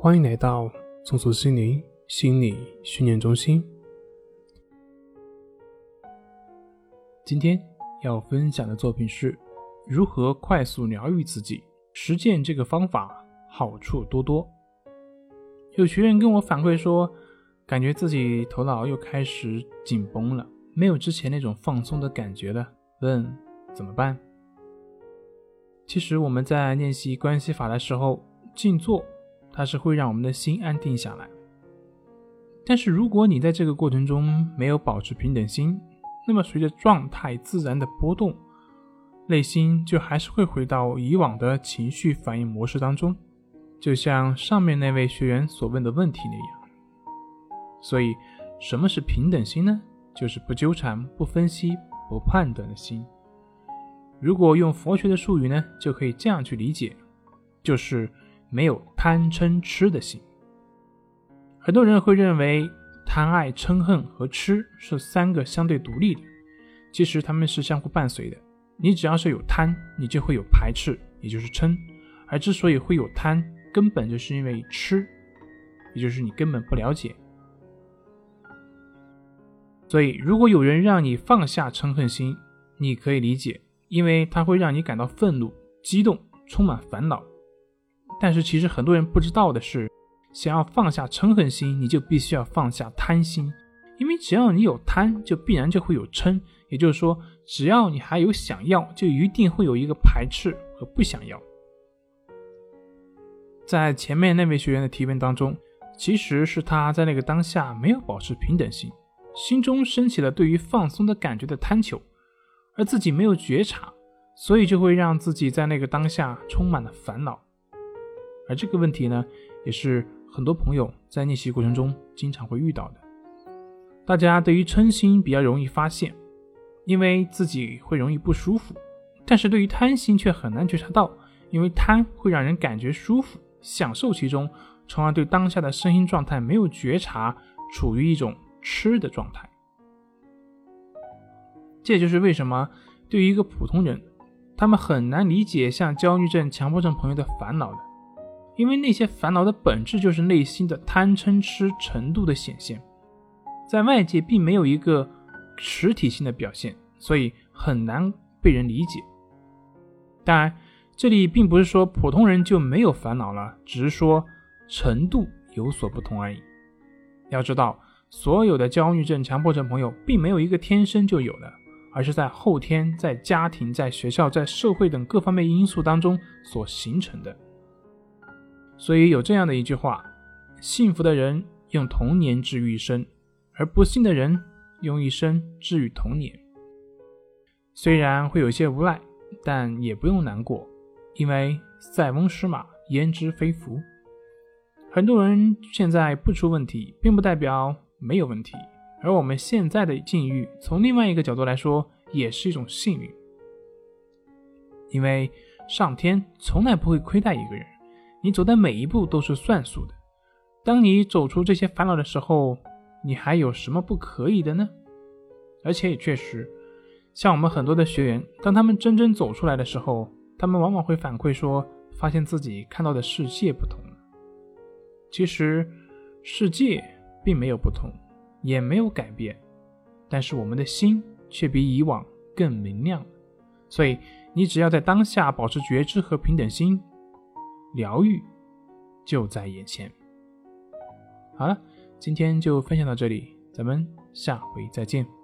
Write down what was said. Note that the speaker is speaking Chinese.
欢迎来到松鼠心灵心理训练中心。今天要分享的作品是如何快速疗愈自己。实践这个方法好处多多。有学员跟我反馈说，感觉自己头脑又开始紧绷了，没有之前那种放松的感觉了。问怎么办？其实我们在练习关系法的时候，静坐。它是会让我们的心安定下来，但是如果你在这个过程中没有保持平等心，那么随着状态自然的波动，内心就还是会回到以往的情绪反应模式当中，就像上面那位学员所问的问题那样。所以，什么是平等心呢？就是不纠缠、不分析、不判断的心。如果用佛学的术语呢，就可以这样去理解，就是。没有贪嗔痴的心，很多人会认为贪爱嗔恨和痴是三个相对独立的，其实他们是相互伴随的。你只要是有贪，你就会有排斥，也就是嗔；而之所以会有贪，根本就是因为痴，也就是你根本不了解。所以，如果有人让你放下嗔恨心，你可以理解，因为它会让你感到愤怒、激动、充满烦恼。但是其实很多人不知道的是，想要放下嗔恨心，你就必须要放下贪心，因为只要你有贪，就必然就会有嗔。也就是说，只要你还有想要，就一定会有一个排斥和不想要。在前面那位学员的提问当中，其实是他在那个当下没有保持平等心，心中升起了对于放松的感觉的贪求，而自己没有觉察，所以就会让自己在那个当下充满了烦恼。而这个问题呢，也是很多朋友在练习过程中经常会遇到的。大家对于嗔心比较容易发现，因为自己会容易不舒服；但是对于贪心却很难觉察到，因为贪会让人感觉舒服，享受其中，从而对当下的身心状态没有觉察，处于一种吃的状态。这就是为什么对于一个普通人，他们很难理解像焦虑症、强迫症朋友的烦恼的。因为那些烦恼的本质就是内心的贪嗔痴程度的显现，在外界并没有一个实体性的表现，所以很难被人理解。当然，这里并不是说普通人就没有烦恼了，只是说程度有所不同而已。要知道，所有的焦虑症、强迫症朋友并没有一个天生就有的，而是在后天、在家庭、在学校、在社会等各方面因素当中所形成的。所以有这样的一句话：幸福的人用童年治愈一生，而不幸的人用一生治愈童年。虽然会有些无奈，但也不用难过，因为塞翁失马焉知非福。很多人现在不出问题，并不代表没有问题，而我们现在的境遇，从另外一个角度来说，也是一种幸运，因为上天从来不会亏待一个人。你走的每一步都是算数的。当你走出这些烦恼的时候，你还有什么不可以的呢？而且也确实，像我们很多的学员，当他们真正走出来的时候，他们往往会反馈说，发现自己看到的世界不同了。其实，世界并没有不同，也没有改变，但是我们的心却比以往更明亮了。所以，你只要在当下保持觉知和平等心。疗愈就在眼前。好了，今天就分享到这里，咱们下回再见。